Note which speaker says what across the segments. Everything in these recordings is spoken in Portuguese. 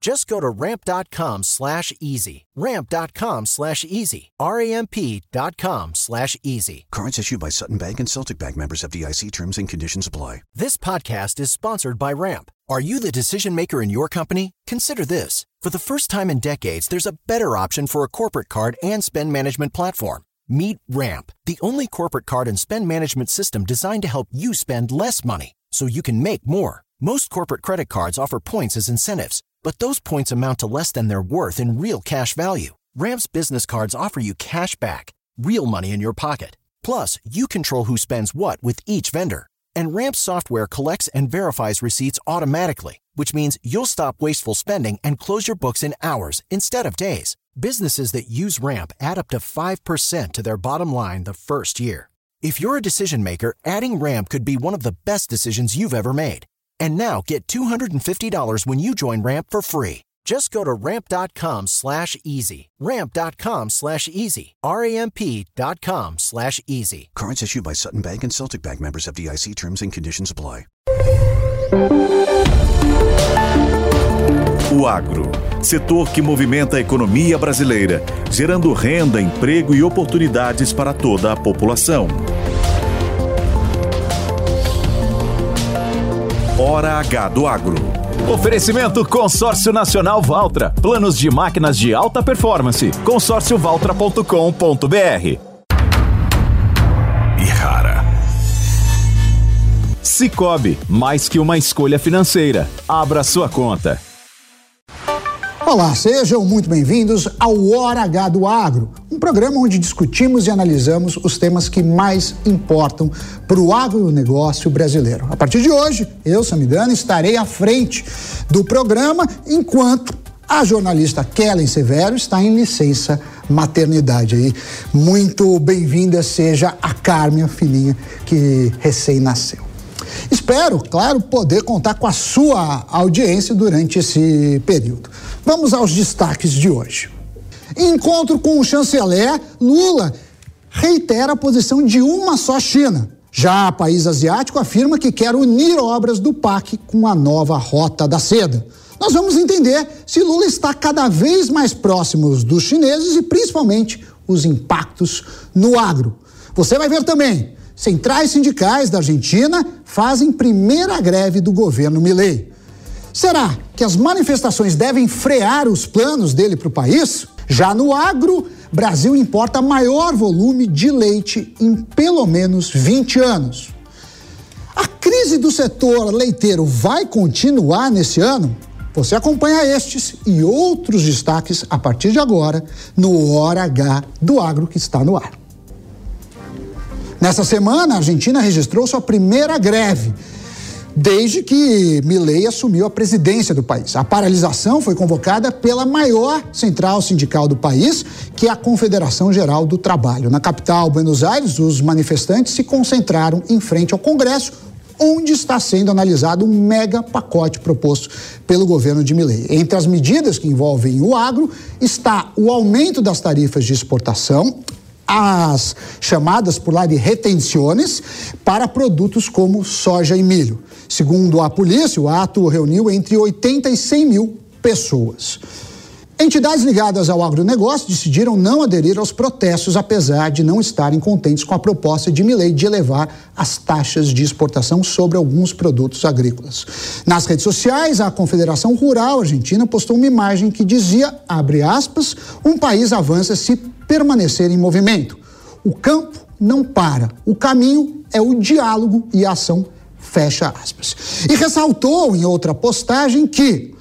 Speaker 1: Just go to ramp.com slash easy. Ramp.com slash easy. R-A-M-P.com slash easy.
Speaker 2: Cards issued by Sutton Bank and Celtic Bank members of DIC terms and conditions apply.
Speaker 1: This podcast is sponsored by Ramp. Are you the decision maker in your company? Consider this. For the first time in decades, there's a better option for a corporate card and spend management platform. Meet Ramp, the only corporate card and spend management system designed to help you spend less money so you can make more. Most corporate credit cards offer points as incentives, but those points amount to less than their worth in real cash value. Ramp's business cards offer you cash back, real money in your pocket. Plus, you control who spends what with each vendor. And Ramp's software collects and verifies receipts automatically, which means you'll stop wasteful spending and close your books in hours instead of days. Businesses that use Ramp add up to 5% to their bottom line the first year. If you're a decision maker, adding Ramp could be one of the best decisions you've ever made. And now get $250 when you join Ramp for free. Just go to ramp.com slash easy. Ramp.com slash easy. R-A-M-P.com slash easy.
Speaker 2: Cards issued by Sutton Bank and Celtic Bank members of DIC terms and conditions apply.
Speaker 3: O agro, setor que movimenta a economia brasileira, gerando renda, emprego e oportunidades para toda a população. Hora H do Agro.
Speaker 4: Oferecimento Consórcio Nacional Valtra. Planos de máquinas de alta performance. consórciovaltra.com.br.
Speaker 3: E rara.
Speaker 4: Cicobi, mais que uma escolha financeira. Abra sua conta.
Speaker 5: Olá, sejam muito bem-vindos ao Hora H do Agro, um programa onde discutimos e analisamos os temas que mais importam para o agronegócio brasileiro. A partir de hoje, eu, Samidana, estarei à frente do programa, enquanto a jornalista Kellen Severo está em licença maternidade aí. Muito bem-vinda seja a Carmen, a filhinha que recém-nasceu. Espero, claro, poder contar com a sua audiência durante esse período. Vamos aos destaques de hoje. Encontro com o chanceler, Lula reitera a posição de uma só China. Já o país asiático afirma que quer unir obras do PAC com a nova Rota da Seda. Nós vamos entender se Lula está cada vez mais próximo dos chineses e principalmente os impactos no agro. Você vai ver também. Centrais sindicais da Argentina fazem primeira greve do governo Milei. Será que as manifestações devem frear os planos dele para o país? Já no agro, Brasil importa maior volume de leite em pelo menos 20 anos. A crise do setor leiteiro vai continuar nesse ano? Você acompanha estes e outros destaques a partir de agora no Hora H do Agro que está no ar. Nessa semana, a Argentina registrou sua primeira greve desde que Milei assumiu a presidência do país. A paralisação foi convocada pela maior central sindical do país, que é a Confederação Geral do Trabalho. Na capital, Buenos Aires, os manifestantes se concentraram em frente ao Congresso, onde está sendo analisado um mega pacote proposto pelo governo de Milei. Entre as medidas que envolvem o agro está o aumento das tarifas de exportação, as chamadas por lá de retenções para produtos como soja e milho. Segundo a polícia, o ato reuniu entre 80 e 100 mil pessoas. Entidades ligadas ao agronegócio decidiram não aderir aos protestos, apesar de não estarem contentes com a proposta de Milei de elevar as taxas de exportação sobre alguns produtos agrícolas. Nas redes sociais, a Confederação Rural Argentina postou uma imagem que dizia, abre aspas, um país avança se permanecer em movimento. O campo não para. O caminho é o diálogo e a ação fecha aspas. E ressaltou em outra postagem que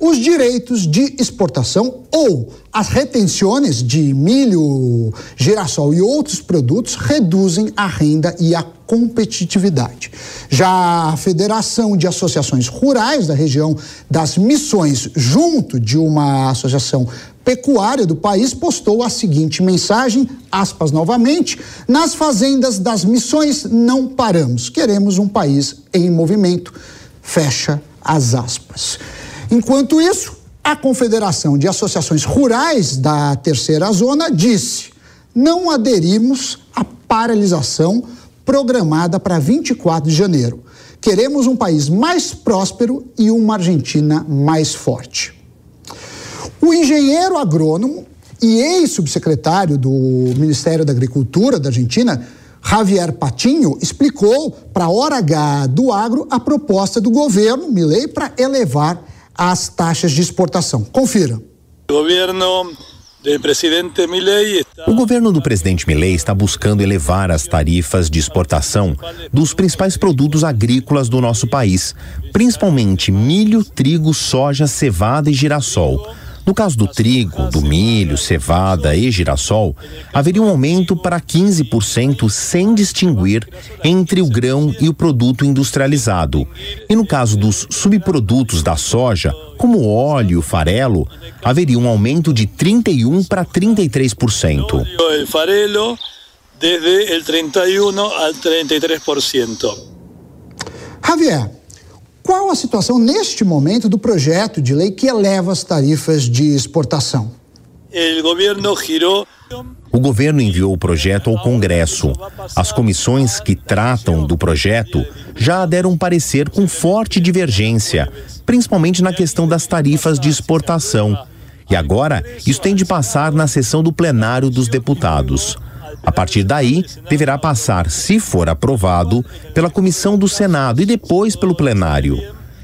Speaker 5: os direitos de exportação ou as retenções de milho, girassol e outros produtos reduzem a renda e a competitividade. Já a Federação de Associações Rurais da região das Missões, junto de uma associação pecuária do país, postou a seguinte mensagem, aspas novamente, nas fazendas das missões não paramos, queremos um país em movimento, fecha as aspas. Enquanto isso, a Confederação de Associações Rurais da Terceira Zona disse: não aderimos à paralisação programada para 24 de janeiro. Queremos um país mais próspero e uma Argentina mais forte. O engenheiro agrônomo e ex-subsecretário do Ministério da Agricultura da Argentina, Javier Patinho, explicou para a Hora H do Agro a proposta do governo Milei para elevar as taxas de exportação. Confira.
Speaker 6: O governo do presidente Milei
Speaker 7: o governo do presidente Milei está buscando elevar as tarifas de exportação dos principais produtos agrícolas do nosso país, principalmente milho, trigo, soja, cevada e girassol. No caso do trigo, do milho, cevada e girassol, haveria um aumento para 15% sem distinguir entre o grão e o produto industrializado. E no caso dos subprodutos da soja, como óleo e o farelo, haveria um aumento de 31 para 33%.
Speaker 6: O farelo desde el 31 al 33%.
Speaker 5: Javier, qual a situação neste momento do projeto de lei que eleva as tarifas de exportação?
Speaker 6: O governo
Speaker 7: enviou o projeto ao Congresso. As comissões que tratam do projeto já deram um parecer com forte divergência, principalmente na questão das tarifas de exportação. E agora, isso tem de passar na sessão do plenário dos deputados. A partir daí, deverá passar, se for aprovado, pela comissão do Senado e depois pelo plenário.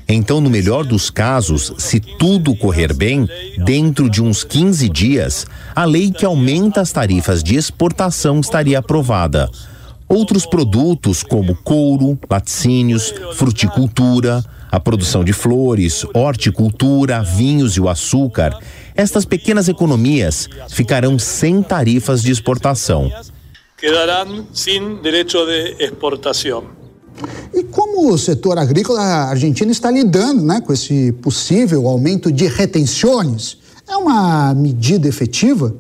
Speaker 7: Então, no melhor dos casos, se tudo correr bem, dentro de uns 15 dias, a lei que aumenta as tarifas de exportação estaria aprovada. Outros produtos, como couro, laticínios, fruticultura, a produção de flores, horticultura, vinhos e o açúcar, estas pequenas economias ficarão sem tarifas de exportação.
Speaker 6: Quedarão sem direito de exportação.
Speaker 5: E como o setor agrícola argentino está lidando né, com esse possível aumento de retenções? É uma medida efetiva?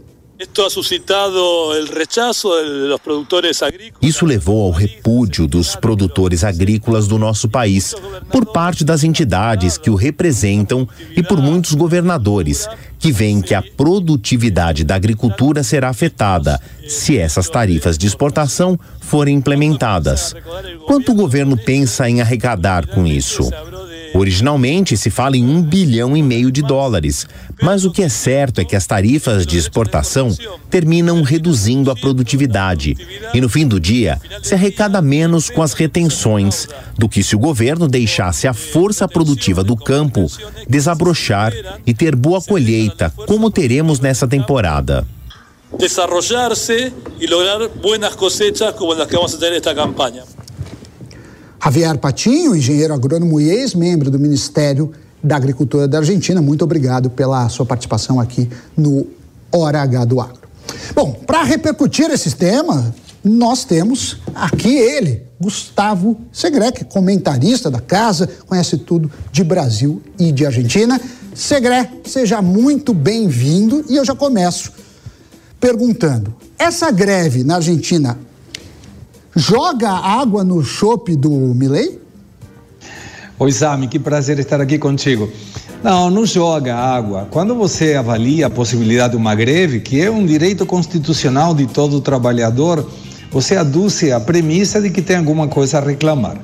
Speaker 7: Isso levou ao repúdio dos produtores agrícolas do nosso país, por parte das entidades que o representam e por muitos governadores, que veem que a produtividade da agricultura será afetada se essas tarifas de exportação forem implementadas. Quanto o governo pensa em arrecadar com isso? Originalmente se fala em um bilhão e meio de dólares, mas o que é certo é que as tarifas de exportação terminam reduzindo a produtividade e no fim do dia se arrecada menos com as retenções do que se o governo deixasse a força produtiva do campo desabrochar e ter boa colheita, como teremos nessa temporada.
Speaker 6: Desarrollarse e lograr buenas cosechas como as que vamos ter esta campanha.
Speaker 5: Javier Patinho, engenheiro agrônomo e ex-membro do Ministério da Agricultura da Argentina, muito obrigado pela sua participação aqui no Hora H do Agro. Bom, para repercutir esse tema, nós temos aqui ele, Gustavo Segré, comentarista da casa, conhece tudo de Brasil e de Argentina. Segré, seja muito bem-vindo e eu já começo perguntando: essa greve na Argentina joga água no chope do Milley?
Speaker 8: Oi, Sami, que prazer estar aqui contigo. Não, não joga água. Quando você avalia a possibilidade de uma greve, que é um direito constitucional de todo trabalhador, você aduz a premissa de que tem alguma coisa a reclamar.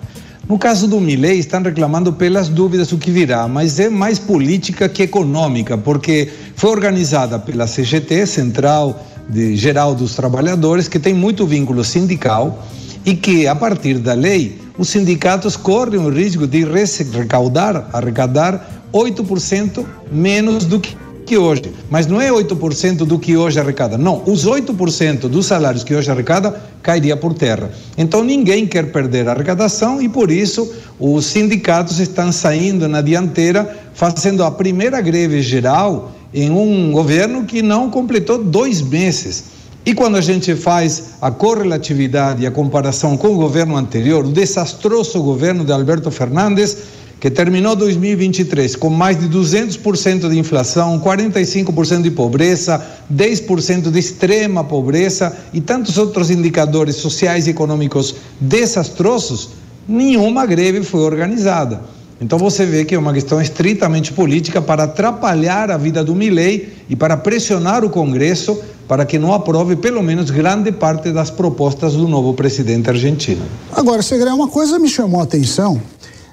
Speaker 8: No caso do Milley, estão reclamando pelas dúvidas do que virá, mas é mais política que econômica, porque foi organizada pela CGT, Central de Geral dos Trabalhadores, que tem muito vínculo sindical e que, a partir da lei, os sindicatos correm o risco de recaudar, arrecadar 8% menos do que hoje, mas não é 8% do que hoje arrecada. Não, os 8% dos salários que hoje arrecada cairia por terra. Então ninguém quer perder a arrecadação e por isso os sindicatos estão saindo na dianteira, fazendo a primeira greve geral em um governo que não completou dois meses. E quando a gente faz a correlatividade e a comparação com o governo anterior, o desastroso governo de Alberto Fernandes, que terminou 2023 com mais de 200% de inflação, 45% de pobreza, 10% de extrema pobreza e tantos outros indicadores sociais e econômicos desastrosos, nenhuma greve foi organizada. Então você vê que é uma questão estritamente política para atrapalhar a vida do Milei e para pressionar o Congresso para que não aprove pelo menos grande parte das propostas do novo presidente argentino.
Speaker 5: Agora, Segre, uma coisa me chamou a atenção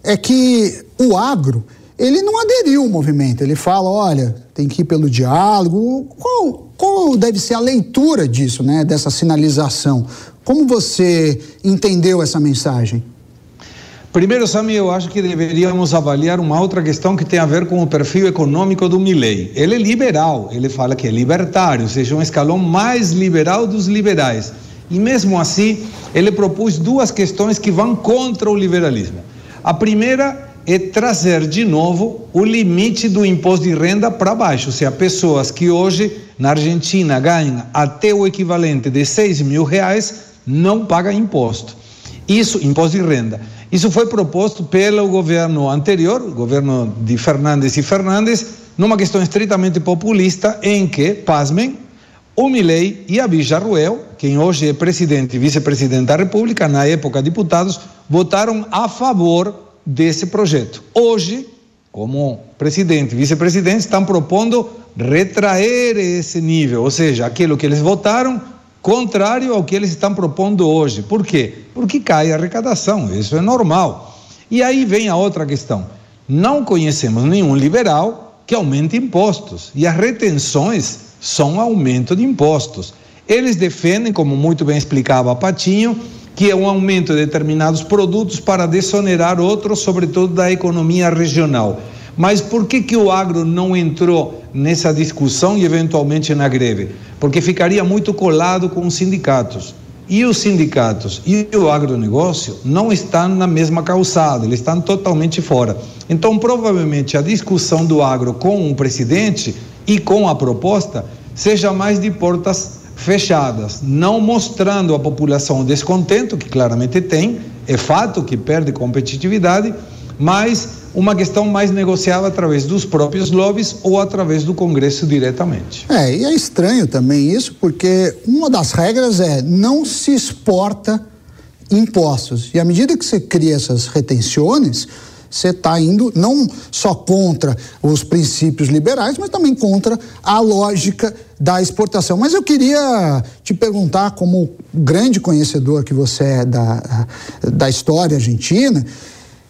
Speaker 5: é que o agro, ele não aderiu ao movimento. Ele fala, olha, tem que ir pelo diálogo. Qual, qual deve ser a leitura disso, né, dessa sinalização? Como você entendeu essa mensagem?
Speaker 8: Primeiro, Sami, eu acho que deveríamos avaliar uma outra questão que tem a ver com o perfil econômico do Milley. Ele é liberal, ele fala que é libertário, ou seja, um escalão mais liberal dos liberais. E mesmo assim, ele propôs duas questões que vão contra o liberalismo. A primeira é trazer de novo o limite do imposto de renda para baixo, ou seja, pessoas que hoje na Argentina ganham até o equivalente de 6 mil reais não pagam imposto. Isso, imposto de renda. Isso foi proposto pelo governo anterior, o governo de Fernandes e Fernandes, numa questão estritamente populista, em que, pasmem, o Milei e a Villarruel, quem hoje é presidente e vice-presidente da República, na época deputados, votaram a favor desse projeto. Hoje, como presidente e vice-presidente, estão propondo retrair esse nível, ou seja, aquilo que eles votaram, contrário ao que eles estão propondo hoje. Por quê? Porque cai a arrecadação, isso é normal. E aí vem a outra questão. Não conhecemos nenhum liberal que aumente impostos, e as retenções são aumento de impostos. Eles defendem, como muito bem explicava Patinho, que é um aumento de determinados produtos para desonerar outros, sobretudo da economia regional. Mas por que, que o agro não entrou nessa discussão e eventualmente na greve? Porque ficaria muito colado com os sindicatos. E os sindicatos e o agronegócio não estão na mesma calçada, eles estão totalmente fora. Então, provavelmente, a discussão do agro com o presidente e com a proposta seja mais de portas fechadas, não mostrando à população o descontento, que claramente tem, é fato que perde competitividade, mas uma questão mais negociada através dos próprios lobbies ou através do Congresso diretamente.
Speaker 5: É, e é estranho também isso, porque uma das regras é não se exporta impostos. E à medida que você cria essas retenções, você está indo não só contra os princípios liberais, mas também contra a lógica da exportação. Mas eu queria te perguntar, como grande conhecedor que você é da, da história argentina,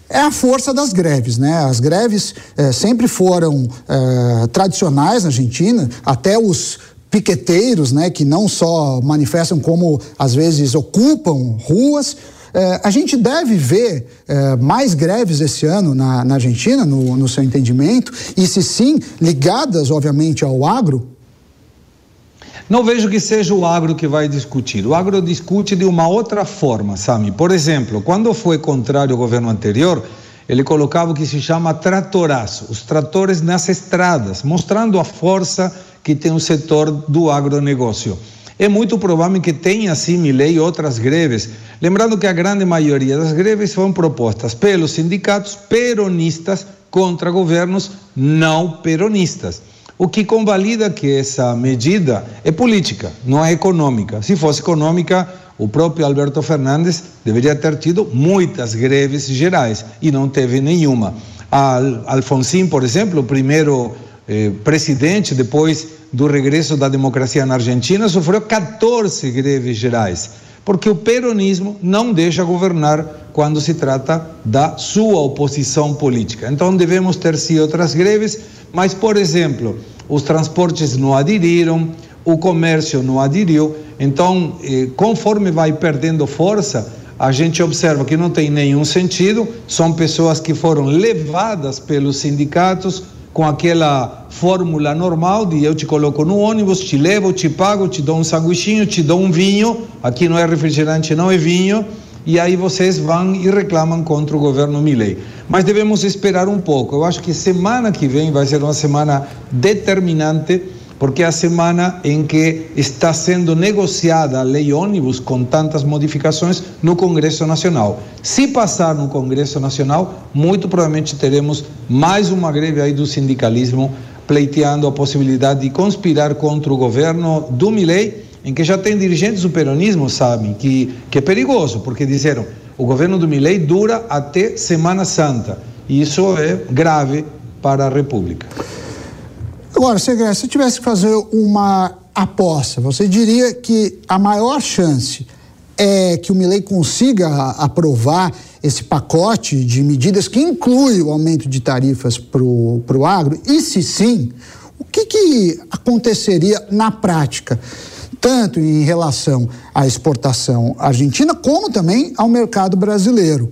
Speaker 5: é a força das greves, né? As greves eh, sempre foram eh, tradicionais na Argentina, até os piqueteiros, né, que não só manifestam como às vezes ocupam ruas, é, a gente deve ver mais greves esse ano na, na Argentina, no, no seu entendimento, e se sim, ligadas, obviamente, ao agro?
Speaker 8: Não vejo que seja o agro que vai discutir. O agro discute de uma outra forma, Sami. Por exemplo, quando foi contrário ao governo anterior, ele colocava o que se chama tratoraço, os tratores nas estradas, mostrando a força que tem o setor do agronegócio. É muito provável que tenha, sim, Milei, outras greves. Lembrando que a grande maioria das greves foram propostas pelos sindicatos peronistas contra governos não peronistas. O que convalida que essa medida é política, não é econômica. Se fosse econômica, o próprio Alberto Fernandes deveria ter tido muitas greves gerais e não teve nenhuma. Alfonsin, por exemplo, o primeiro eh, presidente depois do regresso da democracia na Argentina, sofreu 14 greves gerais, porque o peronismo não deixa governar quando se trata da sua oposição política. Então devemos ter sim outras greves, mas, por exemplo, os transportes não aderiram, o comércio não aderiu. Então, eh, conforme vai perdendo força, a gente observa que não tem nenhum sentido, são pessoas que foram levadas pelos sindicatos, com aquela fórmula normal de eu te coloco no ônibus, te levo, te pago, te dou um sanguichinho, te dou um vinho, aqui não é refrigerante, não é vinho, e aí vocês vão e reclamam contra o governo Milley. Mas devemos esperar um pouco. Eu acho que semana que vem vai ser uma semana determinante porque é a semana em que está sendo negociada a lei ônibus com tantas modificações no Congresso Nacional. Se passar no Congresso Nacional, muito provavelmente teremos mais uma greve aí do sindicalismo pleiteando a possibilidade de conspirar contra o governo do Milei, em que já tem dirigentes do peronismo, sabem, que, que é perigoso, porque disseram o governo do Milei dura até Semana Santa. E isso é grave para a República.
Speaker 5: Agora, Segre, se tivesse que fazer uma aposta, você diria que a maior chance é que o Milei consiga aprovar esse pacote de medidas que inclui o aumento de tarifas para o agro? E se sim, o que, que aconteceria na prática? Tanto em relação à exportação argentina, como também ao mercado brasileiro.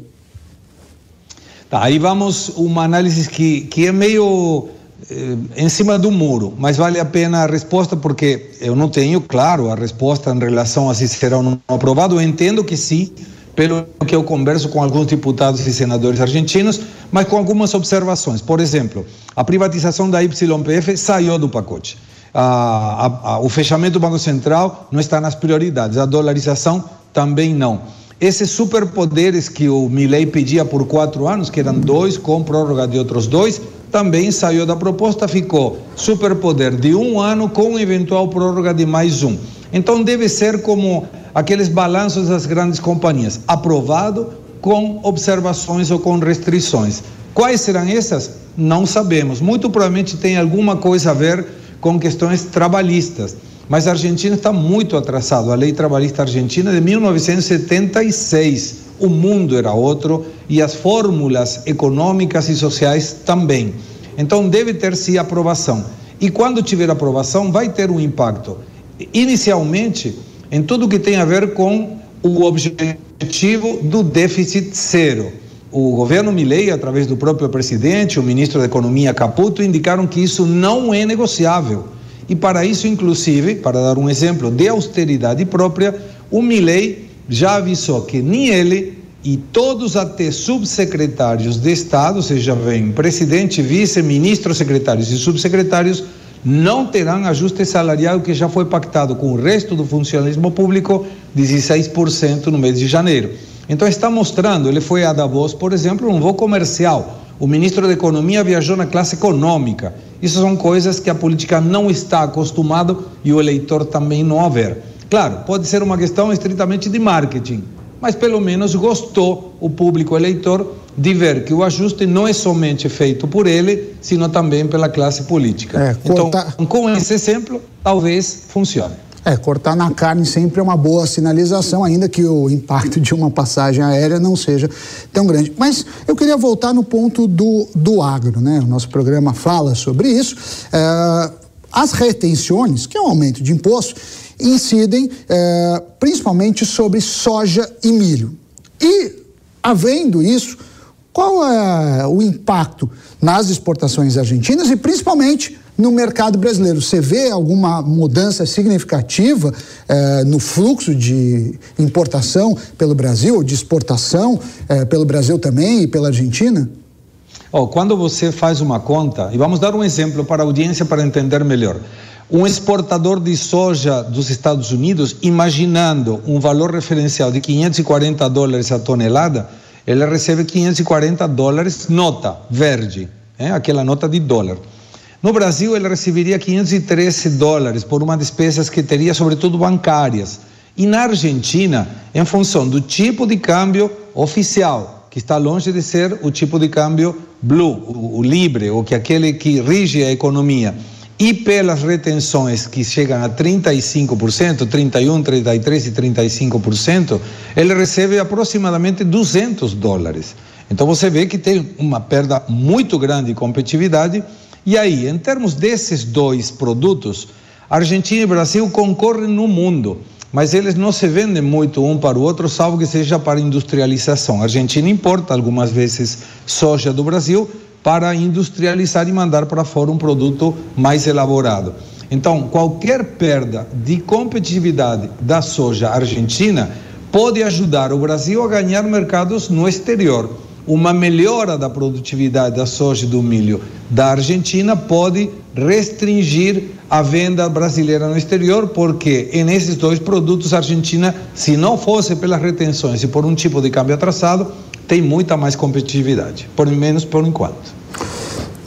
Speaker 8: Tá, aí vamos uma análise que, que é meio eh, em cima do muro, mas vale a pena a resposta porque eu não tenho, claro, a resposta em relação a se será ou não aprovado. Eu entendo que sim, pelo que eu converso com alguns deputados e senadores argentinos, mas com algumas observações. Por exemplo, a privatização da YPF saiu do pacote. A, a, o fechamento do Banco Central não está nas prioridades, a dolarização também não. Esses superpoderes que o Milei pedia por quatro anos, que eram dois, com prórroga de outros dois, também saiu da proposta, ficou superpoder de um ano com eventual prórroga de mais um. Então deve ser como aqueles balanços das grandes companhias, aprovado com observações ou com restrições. Quais serão essas? Não sabemos. Muito provavelmente tem alguma coisa a ver com questões trabalhistas. Mas a Argentina está muito atrasado. A lei trabalhista argentina de 1976 o mundo era outro e as fórmulas econômicas e sociais também. Então deve ter sim aprovação. E quando tiver aprovação, vai ter um impacto. Inicialmente, em tudo que tem a ver com o objetivo do déficit zero. O governo Milei, através do próprio presidente, o ministro da Economia Caputo, indicaram que isso não é negociável. E para isso, inclusive, para dar um exemplo de austeridade própria, o Milei já avisou que nem ele e todos até subsecretários de Estado, seja, vem presidente, vice, ministro, secretários e subsecretários, não terão ajuste salarial que já foi pactado com o resto do funcionalismo público, 16% no mês de janeiro. Então está mostrando, ele foi a Davos, por exemplo, um voo comercial. O ministro da Economia viajou na classe econômica. Isso são coisas que a política não está acostumado e o eleitor também não a ver. Claro, pode ser uma questão estritamente de marketing, mas pelo menos gostou o público eleitor de ver que o ajuste não é somente feito por ele, sino também pela classe política. É. Então, com esse exemplo, talvez funcione.
Speaker 5: É, cortar na carne sempre é uma boa sinalização, ainda que o impacto de uma passagem aérea não seja tão grande. Mas eu queria voltar no ponto do, do agro, né? O nosso programa fala sobre isso. É, as retenções, que é um aumento de imposto, incidem é, principalmente sobre soja e milho. E, havendo isso, qual é o impacto nas exportações argentinas e principalmente no mercado brasileiro? Você vê alguma mudança significativa é, no fluxo de importação pelo Brasil, de exportação é, pelo Brasil também e pela Argentina?
Speaker 8: Oh, quando você faz uma conta, e vamos dar um exemplo para a audiência para entender melhor. Um exportador de soja dos Estados Unidos, imaginando um valor referencial de 540 dólares a tonelada, ele recebe 540 dólares nota verde, é? aquela nota de dólar. No Brasil, ele receberia 513 dólares por uma despesas que teria, sobretudo bancárias. E na Argentina, em função do tipo de câmbio oficial, que está longe de ser o tipo de câmbio blue, o, o livre, ou que aquele que rige a economia e pelas retenções que chegam a 35%, 31, 33 e 35%, ele recebe aproximadamente 200 dólares. Então você vê que tem uma perda muito grande de competitividade. E aí, em termos desses dois produtos, Argentina e Brasil concorrem no mundo, mas eles não se vendem muito um para o outro, salvo que seja para industrialização. A Argentina importa algumas vezes soja do Brasil, para industrializar e mandar para fora um produto mais elaborado. Então, qualquer perda de competitividade da soja argentina pode ajudar o Brasil a ganhar mercados no exterior. Uma melhora da produtividade da soja e do milho da Argentina pode restringir a venda brasileira no exterior, porque nesses dois produtos a Argentina, se não fosse pelas retenções e por um tipo de câmbio atrasado, tem muita mais competitividade, por menos por enquanto.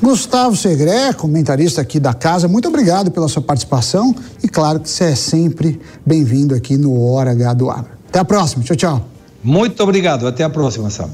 Speaker 5: Gustavo Segré, comentarista aqui da casa, muito obrigado pela sua participação e claro que você é sempre bem-vindo aqui no Hora H do Agro. Até a próxima. Tchau, tchau.
Speaker 8: Muito obrigado. Até a próxima, Sam.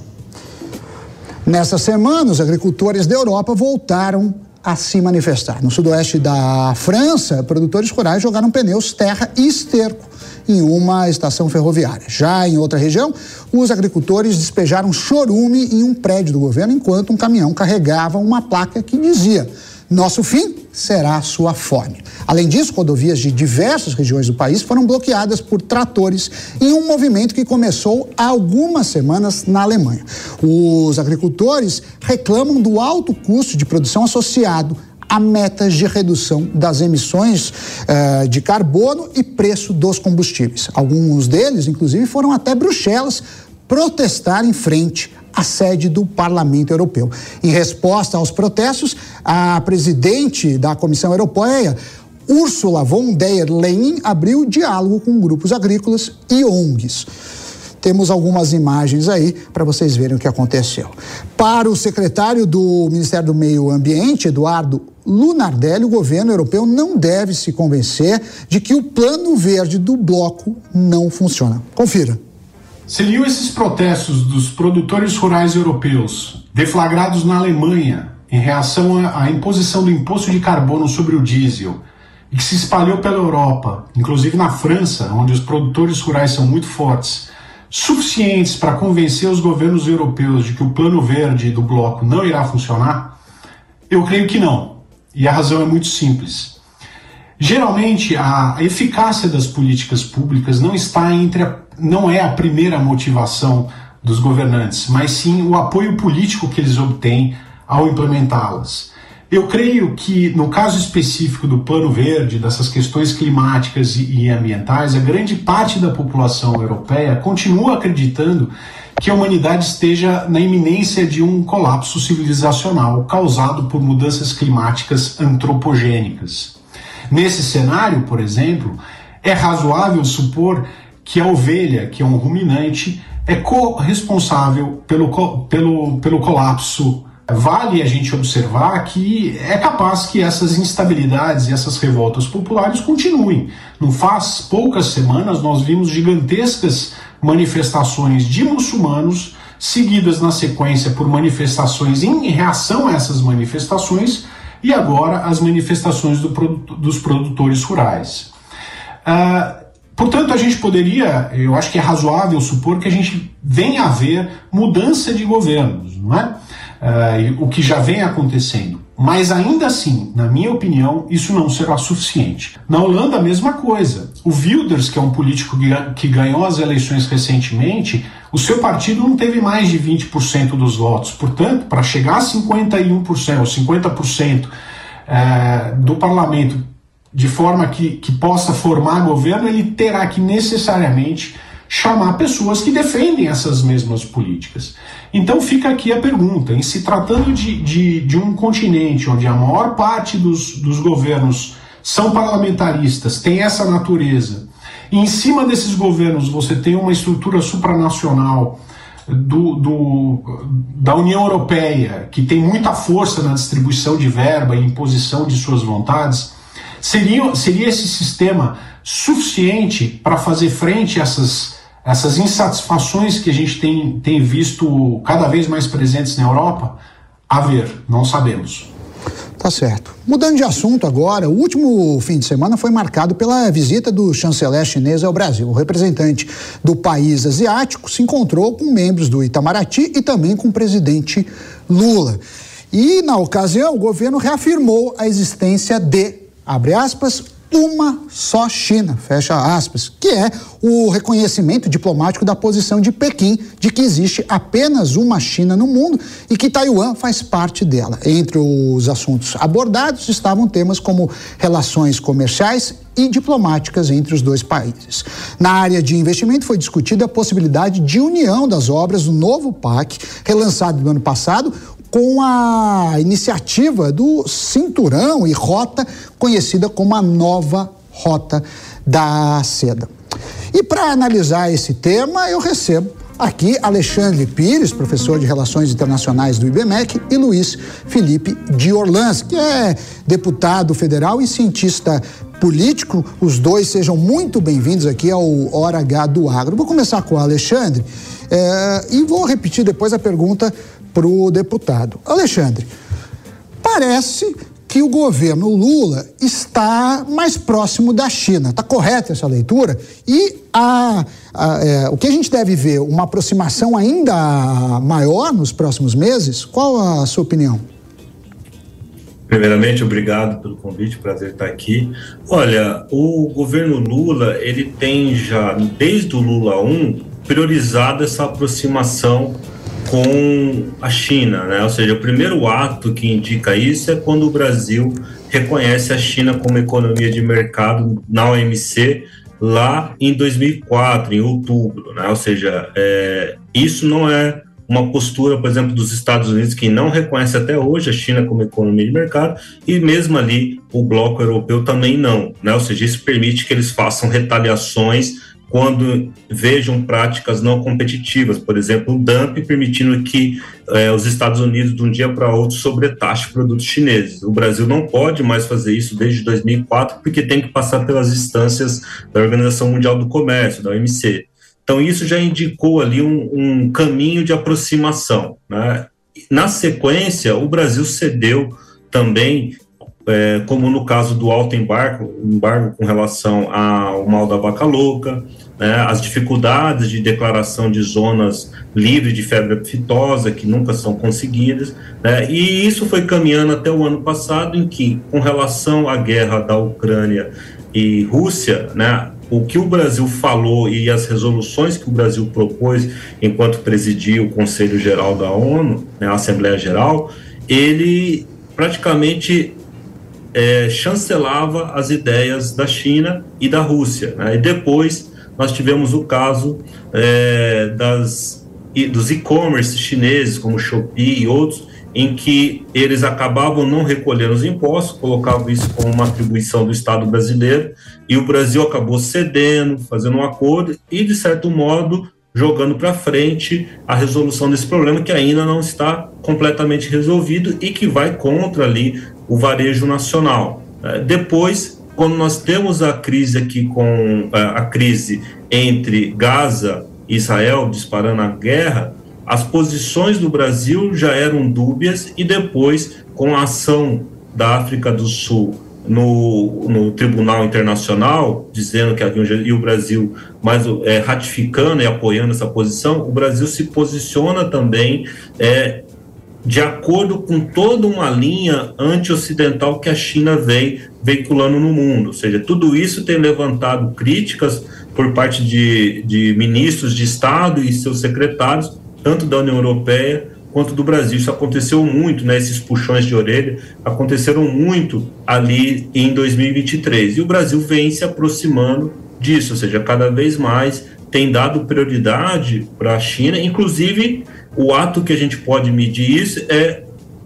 Speaker 5: Nessa semana, os agricultores da Europa voltaram a se manifestar. No sudoeste da França, produtores rurais jogaram pneus, terra e esterco em uma estação ferroviária. Já em outra região, os agricultores despejaram chorume em um prédio do governo enquanto um caminhão carregava uma placa que dizia: Nosso fim será a sua fome. Além disso, rodovias de diversas regiões do país foram bloqueadas por tratores em um movimento que começou há algumas semanas na Alemanha. Os agricultores reclamam do alto custo de produção associado a metas de redução das emissões uh, de carbono e preço dos combustíveis. Alguns deles, inclusive, foram até Bruxelas protestar em frente à sede do Parlamento Europeu. Em resposta aos protestos, a presidente da Comissão Europeia, Ursula von der Leyen abriu diálogo com grupos agrícolas e ONGs. Temos algumas imagens aí para vocês verem o que aconteceu. Para o secretário do Ministério do Meio Ambiente, Eduardo Lunardelli, o governo europeu não deve se convencer de que o plano verde do bloco não funciona. Confira.
Speaker 9: Seriam esses protestos dos produtores rurais europeus, deflagrados na Alemanha, em reação à imposição do imposto de carbono sobre o diesel, e que se espalhou pela Europa, inclusive na França, onde os produtores rurais são muito fortes, suficientes para convencer os governos europeus de que o plano verde do bloco não irá funcionar? Eu creio que não. E a razão é muito simples. Geralmente, a eficácia das políticas públicas não está entre a, não é a primeira motivação dos governantes, mas sim o apoio político que eles obtêm ao implementá-las. Eu creio que, no caso específico do Plano Verde, dessas questões climáticas e ambientais, a grande parte da população europeia continua acreditando que a humanidade esteja na iminência de um colapso civilizacional causado por mudanças climáticas antropogênicas. Nesse cenário, por exemplo, é razoável supor que a ovelha, que é um ruminante, é corresponsável pelo, pelo, pelo colapso Vale a gente observar que é capaz que essas instabilidades e essas revoltas populares continuem. Não faz poucas semanas nós vimos gigantescas manifestações de muçulmanos, seguidas na sequência por manifestações em reação a essas manifestações, e agora as manifestações do, dos produtores rurais. Uh, portanto, a gente poderia, eu acho que é razoável supor que a gente venha a ver mudança de governos, não é? uh, o que já vem acontecendo. Mas ainda assim, na minha opinião, isso não será suficiente. Na Holanda, a mesma coisa. O Wilders, que é um político que ganhou as eleições recentemente, o seu partido não teve mais de 20% dos votos. Portanto, para chegar a 51% ou 50% uh, do parlamento de forma que, que possa formar governo, ele terá que necessariamente chamar pessoas que defendem essas mesmas políticas. Então fica aqui a pergunta: em se tratando de, de, de um continente onde a maior parte dos, dos governos são parlamentaristas, tem essa natureza, e em cima desses governos você tem uma estrutura supranacional. Do, do, da União Europeia, que tem muita força na distribuição de verba e imposição de suas vontades, seria, seria esse sistema suficiente para fazer frente a essas essas insatisfações que a gente tem, tem visto cada vez mais presentes na Europa, a ver, não sabemos.
Speaker 5: Tá certo. Mudando de assunto agora, o último fim de semana foi marcado pela visita do chanceler chinês ao Brasil. O representante do país asiático se encontrou com membros do Itamaraty e também com o presidente Lula. E, na ocasião, o governo reafirmou a existência de, abre aspas, uma só China, fecha aspas, que é o reconhecimento diplomático da posição de Pequim de que existe apenas uma China no mundo e que Taiwan faz parte dela. Entre os assuntos abordados estavam temas como relações comerciais e diplomáticas entre os dois países. Na área de investimento foi discutida a possibilidade de união das obras do novo PAC, relançado no ano passado, com a iniciativa do Cinturão e Rota, conhecida como a nova Rota da Seda. E para analisar esse tema, eu recebo aqui Alexandre Pires, professor de Relações Internacionais do IBMEC, e Luiz Felipe de Orlans, que é deputado federal e cientista político. Os dois sejam muito bem-vindos aqui ao Hora H do Agro. Vou começar com o Alexandre é, e vou repetir depois a pergunta para o deputado. Alexandre, parece que o governo Lula está mais próximo da China. Está correta essa leitura? E a, a, é, o que a gente deve ver? Uma aproximação ainda maior nos próximos meses? Qual a sua opinião?
Speaker 10: Primeiramente, obrigado pelo convite, prazer estar aqui. Olha, o governo Lula, ele tem já, desde o Lula 1, priorizado essa aproximação com a China, né? Ou seja, o primeiro ato que indica isso é quando o Brasil reconhece a China como economia de mercado na OMC lá em 2004, em outubro, né? Ou seja, é, isso não é uma postura, por exemplo, dos Estados Unidos que não reconhece até hoje a China como economia de mercado e mesmo ali o bloco europeu também não, né? Ou seja, isso permite que eles façam retaliações quando vejam práticas não competitivas, por exemplo, o dump permitindo que eh, os Estados Unidos de um dia para outro sobretaxem produtos chineses. O Brasil não pode mais fazer isso desde 2004 porque tem que passar pelas instâncias da Organização Mundial do Comércio, da OMC. Então isso já indicou ali um, um caminho de aproximação. Né? Na sequência, o Brasil cedeu também é, como no caso do alto embargo, embargo com relação ao mal da vaca louca, né, as dificuldades de declaração de zonas livres de febre aftosa, que nunca são conseguidas, né, e isso foi caminhando até o ano passado, em que, com relação à guerra da Ucrânia e Rússia, né, o que o Brasil falou e as resoluções que o Brasil propôs enquanto presidia o Conselho Geral da ONU, né, a Assembleia Geral, ele praticamente é, chancelava as ideias da China e da Rússia. Né? E depois nós tivemos o caso é, das, dos e-commerce chineses, como Shopee e outros, em que eles acabavam não recolhendo os impostos, colocavam isso como uma atribuição do Estado brasileiro, e o Brasil acabou cedendo, fazendo um acordo e, de certo modo, jogando para frente a resolução desse problema que ainda não está completamente resolvido e que vai contra ali o varejo nacional. É, depois, quando nós temos a crise aqui com é, a crise entre Gaza e Israel disparando a guerra, as posições do Brasil já eram dúbias e depois, com a ação da África do Sul no, no Tribunal Internacional, dizendo que havia um, e o Brasil mais é, ratificando e apoiando essa posição, o Brasil se posiciona também é, de acordo com toda uma linha anti-ocidental que a China vem veiculando no mundo. Ou seja, tudo isso tem levantado críticas por parte de, de ministros de Estado e seus secretários, tanto da União Europeia quanto do Brasil. Isso aconteceu muito, né? Esses puxões de orelha aconteceram muito ali em 2023. E o Brasil vem se aproximando disso, ou seja, cada vez mais tem dado prioridade para a China, inclusive o ato que a gente pode medir isso é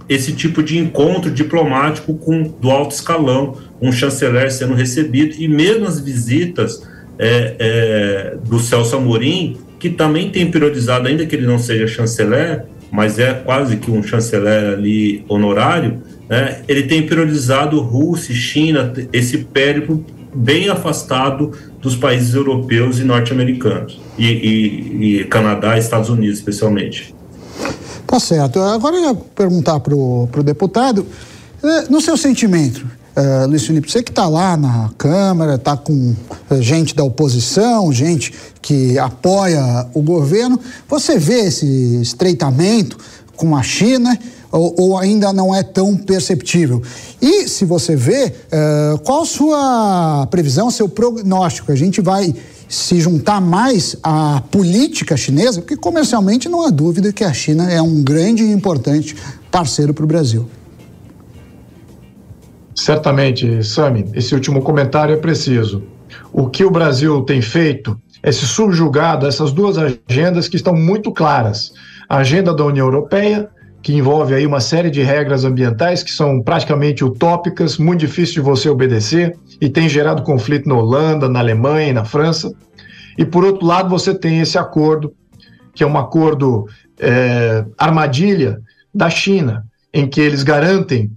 Speaker 10: esse tipo de encontro diplomático com do alto escalão, um chanceler sendo recebido e mesmo as visitas é, é, do Celso Amorim, que também tem priorizado, ainda que ele não seja chanceler, mas é quase que um chanceler ali honorário, né, ele tem priorizado Rússia China, esse périplo bem afastado dos países europeus e norte-americanos, e, e, e Canadá Estados Unidos, especialmente.
Speaker 5: Tá certo. Agora eu ia perguntar para o deputado, eh, no seu sentimento, uh, Luiz Felipe, você que está lá na Câmara, está com uh, gente da oposição, gente que apoia o governo, você vê esse estreitamento com a China ou, ou ainda não é tão perceptível? E se você vê, uh, qual sua previsão, seu prognóstico? A gente vai se juntar mais à política chinesa, porque comercialmente não há dúvida que a China é um grande e importante parceiro para o Brasil.
Speaker 11: Certamente, Sami, esse último comentário é preciso. O que o Brasil tem feito é se subjugar dessas duas agendas que estão muito claras. A agenda da União Europeia, que envolve aí uma série de regras ambientais que são praticamente utópicas, muito difícil de você obedecer e tem gerado conflito na Holanda, na Alemanha e na França. E por outro lado, você tem esse acordo, que é um acordo é, armadilha da China, em que eles garantem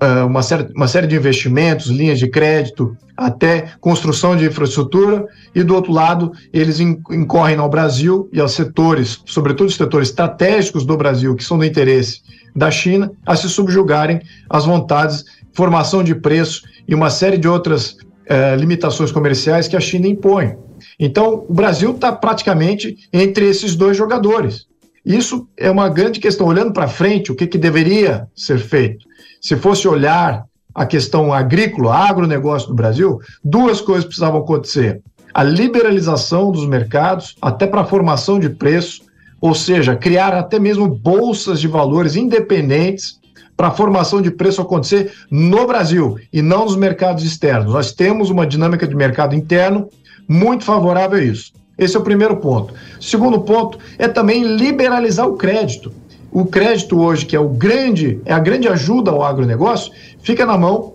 Speaker 11: é, uma série, uma série de investimentos, linhas de crédito, até construção de infraestrutura, e do outro lado, eles incorrem ao Brasil e aos setores, sobretudo os setores estratégicos do Brasil, que são do interesse da China, a se subjugarem às vontades, formação de preço e uma série de outras eh, limitações comerciais que a China impõe. Então, o Brasil está praticamente entre esses dois jogadores. Isso é uma grande questão. Olhando para frente, o que, que deveria ser feito? se fosse olhar a questão agrícola, agronegócio do Brasil, duas coisas precisavam acontecer. A liberalização dos mercados, até para a formação de preço, ou seja, criar até mesmo bolsas de valores independentes para a formação de preço acontecer no Brasil e não nos mercados externos. Nós temos uma dinâmica de mercado interno muito favorável a isso. Esse é o primeiro ponto. Segundo ponto é também liberalizar o crédito o crédito hoje, que é o grande, é a grande ajuda ao agronegócio, fica na mão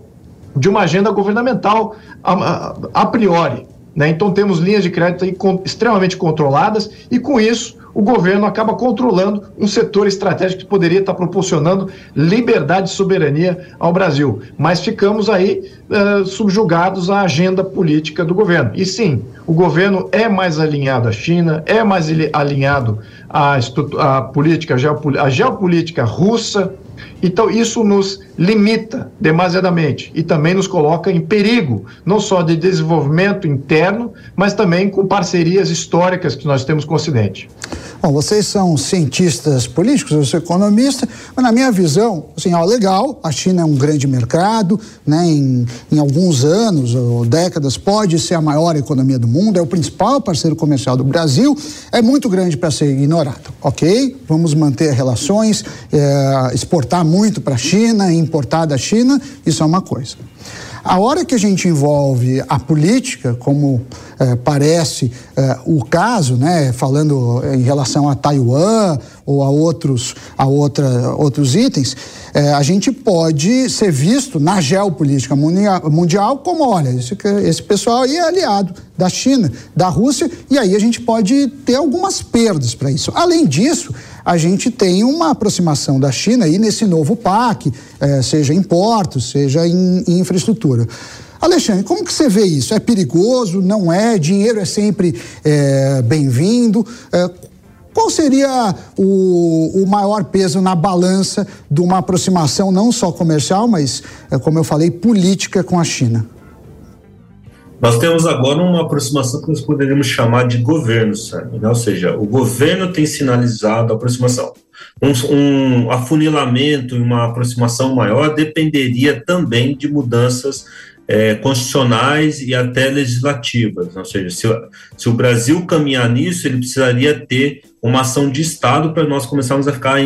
Speaker 11: de uma agenda governamental a, a, a priori. Né? Então temos linhas de crédito aí com, extremamente controladas e com isso o governo acaba controlando um setor estratégico que poderia estar proporcionando liberdade e soberania ao Brasil. Mas ficamos aí uh, subjugados à agenda política do governo. E sim, o governo é mais alinhado à China, é mais alinhado à, à política, à geopolítica russa, então, isso nos limita demasiadamente e também nos coloca em perigo, não só de desenvolvimento interno, mas também com parcerias históricas que nós temos com o Ocidente.
Speaker 5: Bom, vocês são cientistas políticos, eu sou economista, mas na minha visão, assim, ó, legal, a China é um grande mercado, né, em, em alguns anos ou décadas pode ser a maior economia do mundo, é o principal parceiro comercial do Brasil, é muito grande para ser ignorado, ok? Vamos manter relações, é, exportar muito para a China, importar da China, isso é uma coisa. A hora que a gente envolve a política, como é, parece é, o caso, né, falando em relação a Taiwan ou a outros, a outra, outros itens, é, a gente pode ser visto na geopolítica mundial como, olha, esse, esse pessoal aí é aliado da China, da Rússia, e aí a gente pode ter algumas perdas para isso. Além disso, a gente tem uma aproximação da China aí nesse novo PAC, é, seja em portos, seja em, em infraestrutura. Alexandre, como que você vê isso? É perigoso? Não é? Dinheiro é sempre é, bem-vindo? É, qual seria o, o, maior peso na balança de uma aproximação não só comercial, mas, é, como eu falei, política com a China?
Speaker 10: Nós temos agora uma aproximação que nós poderíamos chamar de governo, sabe? Né? ou seja, o governo tem sinalizado a aproximação. Um, um afunilamento e uma aproximação maior dependeria também de mudanças é, constitucionais e até legislativas. Ou seja, se, se, o Brasil caminhar nisso, ele precisaria ter uma ação de Estado para nós começarmos a ficar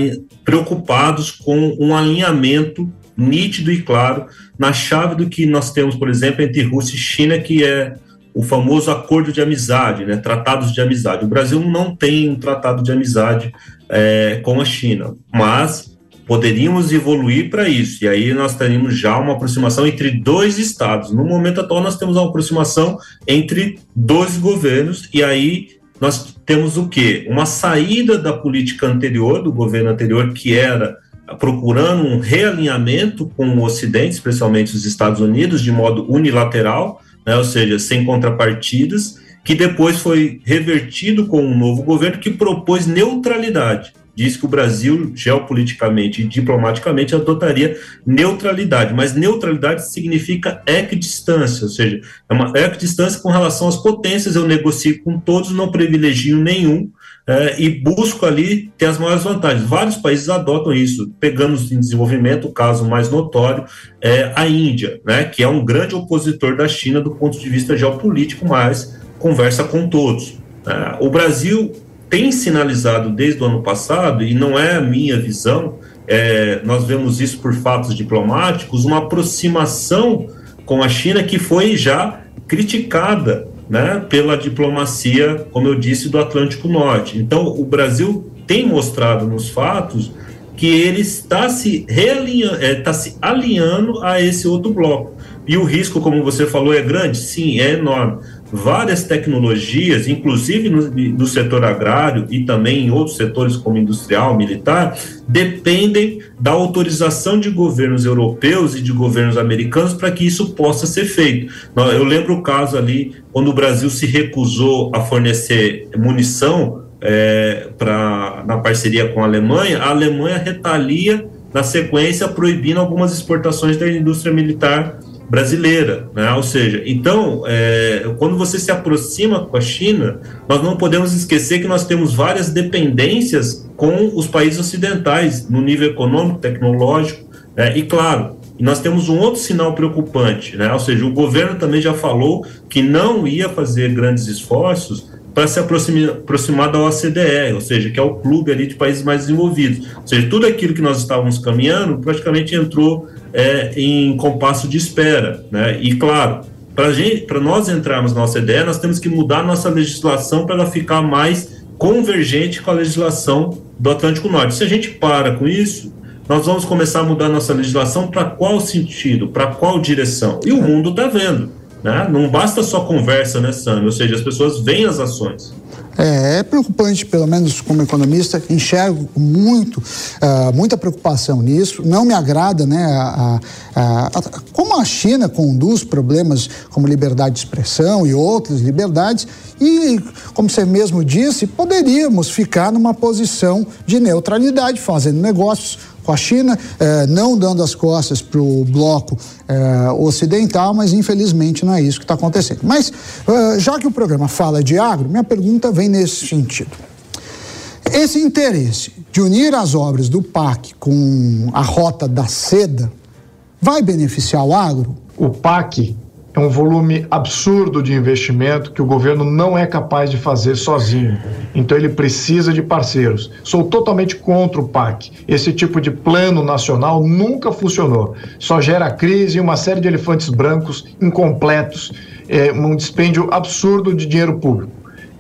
Speaker 10: preocupados com um alinhamento nítido e claro na chave do que nós temos, por exemplo, entre Rússia e China, que é o famoso acordo de amizade, né, tratados de amizade. O Brasil não tem um tratado de amizade é, com a China, mas poderíamos evoluir para isso, e aí nós teríamos já uma aproximação entre dois estados. No momento atual, nós temos uma aproximação entre dois governos, e aí nós temos o quê? Uma saída da política anterior, do governo anterior, que era procurando um realinhamento com o Ocidente, especialmente os Estados Unidos, de modo unilateral, né, ou seja, sem contrapartidas, que depois foi revertido com um novo governo que propôs neutralidade. Diz que o Brasil, geopoliticamente e diplomaticamente, adotaria neutralidade, mas neutralidade significa equidistância, ou seja, é uma equidistância com relação às potências. Eu negocio com todos, não privilegio nenhum, é, e busco ali ter as maiores vantagens. Vários países adotam isso, pegando em desenvolvimento, o caso mais notório é a Índia, né, que é um grande opositor da China do ponto de vista geopolítico, mas conversa com todos. É, o Brasil tem sinalizado desde o ano passado, e não é a minha visão, é, nós vemos isso por fatos diplomáticos, uma aproximação com a China que foi já criticada né, pela diplomacia, como eu disse, do Atlântico Norte. Então, o Brasil tem mostrado nos fatos que ele está se, realinhando, é, está se alinhando a esse outro bloco. E o risco, como você falou, é grande? Sim, é enorme várias tecnologias, inclusive no, no, setor agrário e também em outros setores como industrial, militar, dependem da autorização de governos europeus e de governos americanos para que isso possa ser feito. Eu lembro o caso ali quando o Brasil se recusou a fornecer munição é, na parceria com a Alemanha, a Alemanha retalia na sequência proibindo algumas exportações da indústria militar brasileira, né? Ou seja, então, é, quando você se aproxima com a China, nós não podemos esquecer que nós temos várias dependências com os países ocidentais no nível econômico, tecnológico, né? e claro, nós temos um outro sinal preocupante, né? Ou seja, o governo também já falou que não ia fazer grandes esforços para se aproximar, aproximar da OCDE, ou seja, que é o clube ali de países mais desenvolvidos. Ou seja, tudo aquilo que nós estávamos caminhando praticamente entrou é, em compasso de espera, né? E claro, para nós entrarmos na OCDE, nós temos que mudar nossa legislação para ela ficar mais convergente com a legislação do Atlântico Norte. Se a gente para com isso, nós vamos começar a mudar nossa legislação para qual sentido, para qual direção? E o mundo está vendo. Né? Não basta só conversa, né, Sam? Ou seja, as pessoas veem as ações.
Speaker 5: É, é, preocupante, pelo menos como economista, enxergo muito, uh, muita preocupação nisso. Não me agrada, né, a, a, a, como a China conduz problemas como liberdade de expressão e outras liberdades. E, como você mesmo disse, poderíamos ficar numa posição de neutralidade, fazendo negócios com a China, eh, não dando as costas para o bloco eh, ocidental, mas infelizmente não é isso que está acontecendo. Mas, eh, já que o programa fala de agro, minha pergunta vem nesse sentido. Esse interesse de unir as obras do PAC com a rota da seda vai beneficiar o agro?
Speaker 11: O PAC é um volume absurdo de investimento que o governo não é capaz de fazer sozinho. Então ele precisa de parceiros. Sou totalmente contra o PAC. Esse tipo de plano nacional nunca funcionou. Só gera crise e uma série de elefantes brancos incompletos, é, um dispêndio absurdo de dinheiro público.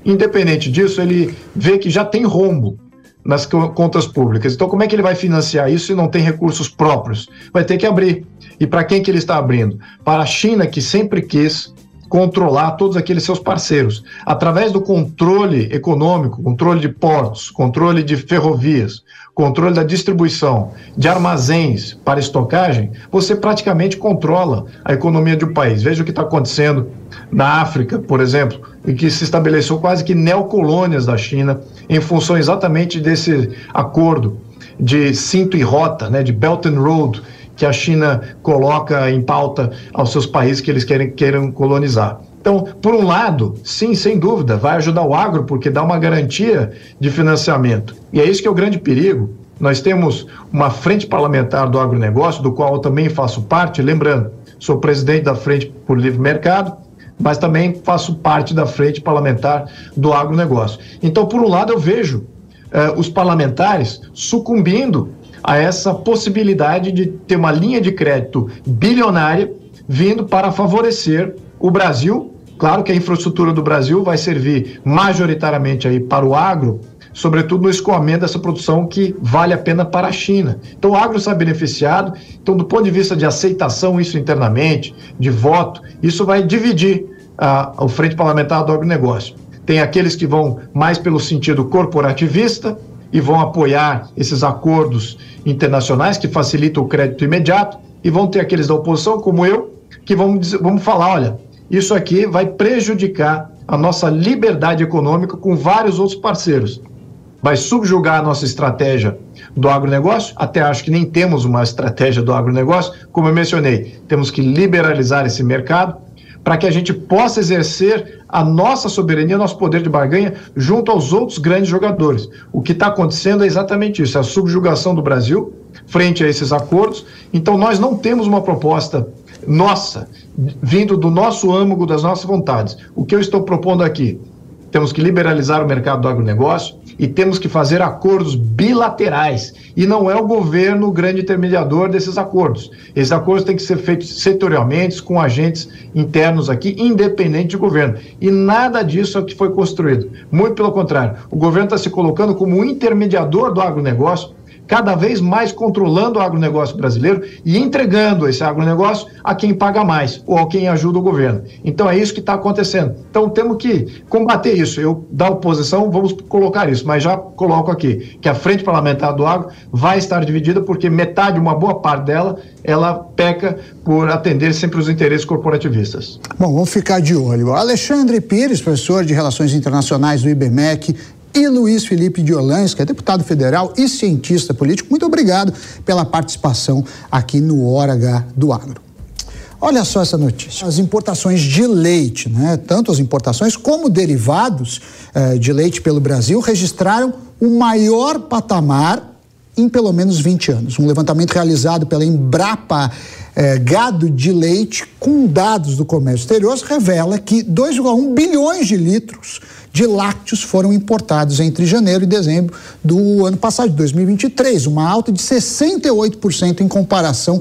Speaker 11: Independente disso, ele vê que já tem rombo nas contas públicas. Então, como é que ele vai financiar isso se não tem recursos próprios? Vai ter que abrir. E para quem que ele está abrindo? Para a China, que sempre quis controlar todos aqueles seus parceiros. Através do controle econômico, controle de portos, controle de ferrovias, controle da distribuição, de armazéns para estocagem, você praticamente controla a economia de um país. Veja o que está acontecendo na África, por exemplo, em que se estabeleceu quase que neocolônias da China em função exatamente desse acordo de cinto e rota, né, de Belt and Road, que a China coloca em pauta aos seus países que eles querem queiram colonizar. Então, por um lado, sim, sem dúvida, vai ajudar o agro porque dá uma garantia de financiamento. E é isso que é o grande perigo. Nós temos uma frente parlamentar do agronegócio, do qual eu também faço parte, lembrando, sou presidente da Frente por Livre Mercado, mas também faço parte da frente parlamentar do agronegócio. Então, por um lado, eu vejo eh, os parlamentares sucumbindo a essa possibilidade de ter uma linha de crédito bilionária vindo para favorecer o Brasil. Claro que a infraestrutura do Brasil vai servir majoritariamente aí para o agro, sobretudo no escoamento dessa produção que vale a pena para a China. Então o agro está beneficiado. Então, do ponto de vista de aceitação isso internamente, de voto, isso vai dividir a, o frente parlamentar do agronegócio. Tem aqueles que vão mais pelo sentido corporativista, e vão apoiar esses acordos internacionais que facilitam o crédito imediato, e vão ter aqueles da oposição, como eu, que vão, dizer, vamos falar: olha, isso aqui vai prejudicar a nossa liberdade econômica com vários outros parceiros. Vai subjugar a nossa estratégia do agronegócio, até acho que nem temos uma estratégia do agronegócio, como eu mencionei, temos que liberalizar esse mercado, para que a gente possa exercer a nossa soberania, nosso poder de barganha junto aos outros grandes jogadores. O que está acontecendo é exatamente isso: a subjugação do Brasil frente a esses acordos. Então, nós não temos uma proposta nossa, vindo do nosso âmago, das nossas vontades. O que eu estou propondo aqui? Temos que liberalizar o mercado do agronegócio e temos que fazer acordos bilaterais. E não é o governo o grande intermediador desses acordos. Esses acordos têm que ser feitos setorialmente, com agentes internos aqui, independente de governo. E nada disso é o que foi construído. Muito pelo contrário, o governo está se colocando como intermediador do agronegócio cada vez mais controlando o agronegócio brasileiro e entregando esse agronegócio a quem paga mais ou a quem ajuda o governo. Então é isso que está acontecendo. Então temos que combater isso. Eu, da oposição, vamos colocar isso, mas já coloco aqui que a frente parlamentar do agro vai estar dividida porque metade, uma boa parte dela, ela peca por atender sempre os interesses corporativistas.
Speaker 5: Bom, vamos ficar de olho. Alexandre Pires, professor de Relações Internacionais do IBMEC, e Luiz Felipe de Orlans, que é deputado federal e cientista político. Muito obrigado pela participação aqui no Hora H do Agro. Olha só essa notícia. As importações de leite, né, tanto as importações como derivados eh, de leite pelo Brasil, registraram o maior patamar em pelo menos 20 anos. Um levantamento realizado pela Embrapa eh, Gado de Leite, com dados do comércio exterior, revela que 2,1 bilhões de litros de lácteos foram importados entre janeiro e dezembro do ano passado, de 2023, uma alta de 68% em comparação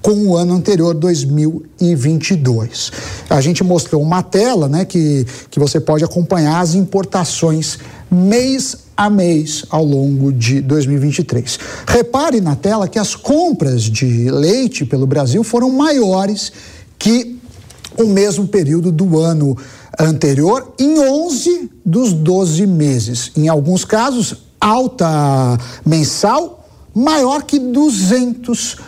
Speaker 5: com o ano anterior, 2022. A gente mostrou uma tela né, que, que você pode acompanhar as importações mês a mês ao longo de 2023. Repare na tela que as compras de leite pelo Brasil foram maiores que o mesmo período do ano anterior em 11 dos 12 meses. Em alguns casos, alta mensal maior que 200%.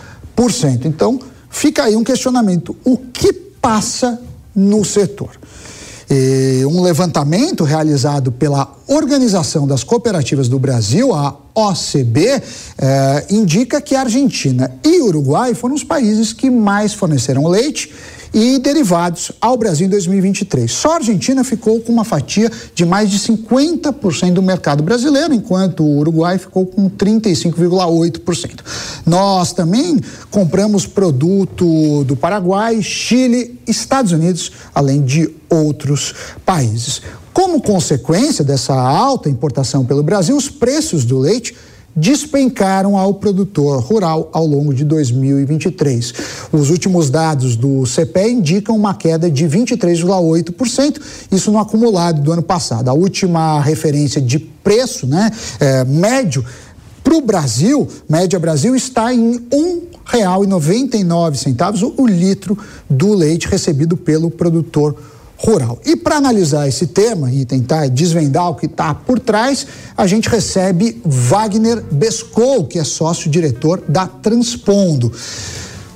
Speaker 5: Então, fica aí um questionamento: o que passa no setor? E um levantamento realizado pela Organização das Cooperativas do Brasil, a OCB, eh, indica que a Argentina e Uruguai foram os países que mais forneceram leite e derivados ao Brasil em 2023. Só a Argentina ficou com uma fatia de mais de 50% do mercado brasileiro, enquanto o Uruguai ficou com 35,8%. Nós também compramos produto do Paraguai, Chile, Estados Unidos, além de outros países. Como consequência dessa alta importação pelo Brasil, os preços do leite despencaram ao produtor rural ao longo de 2023. Os últimos dados do CPE indicam uma queda de 23,8%, isso no acumulado do ano passado. A última referência de preço né, é, médio para o Brasil, média Brasil, está em R$ 1,99 o, o litro do leite recebido pelo produtor rural rural. E para analisar esse tema e tentar desvendar o que está por trás, a gente recebe Wagner Bescou, que é sócio-diretor da Transpondo.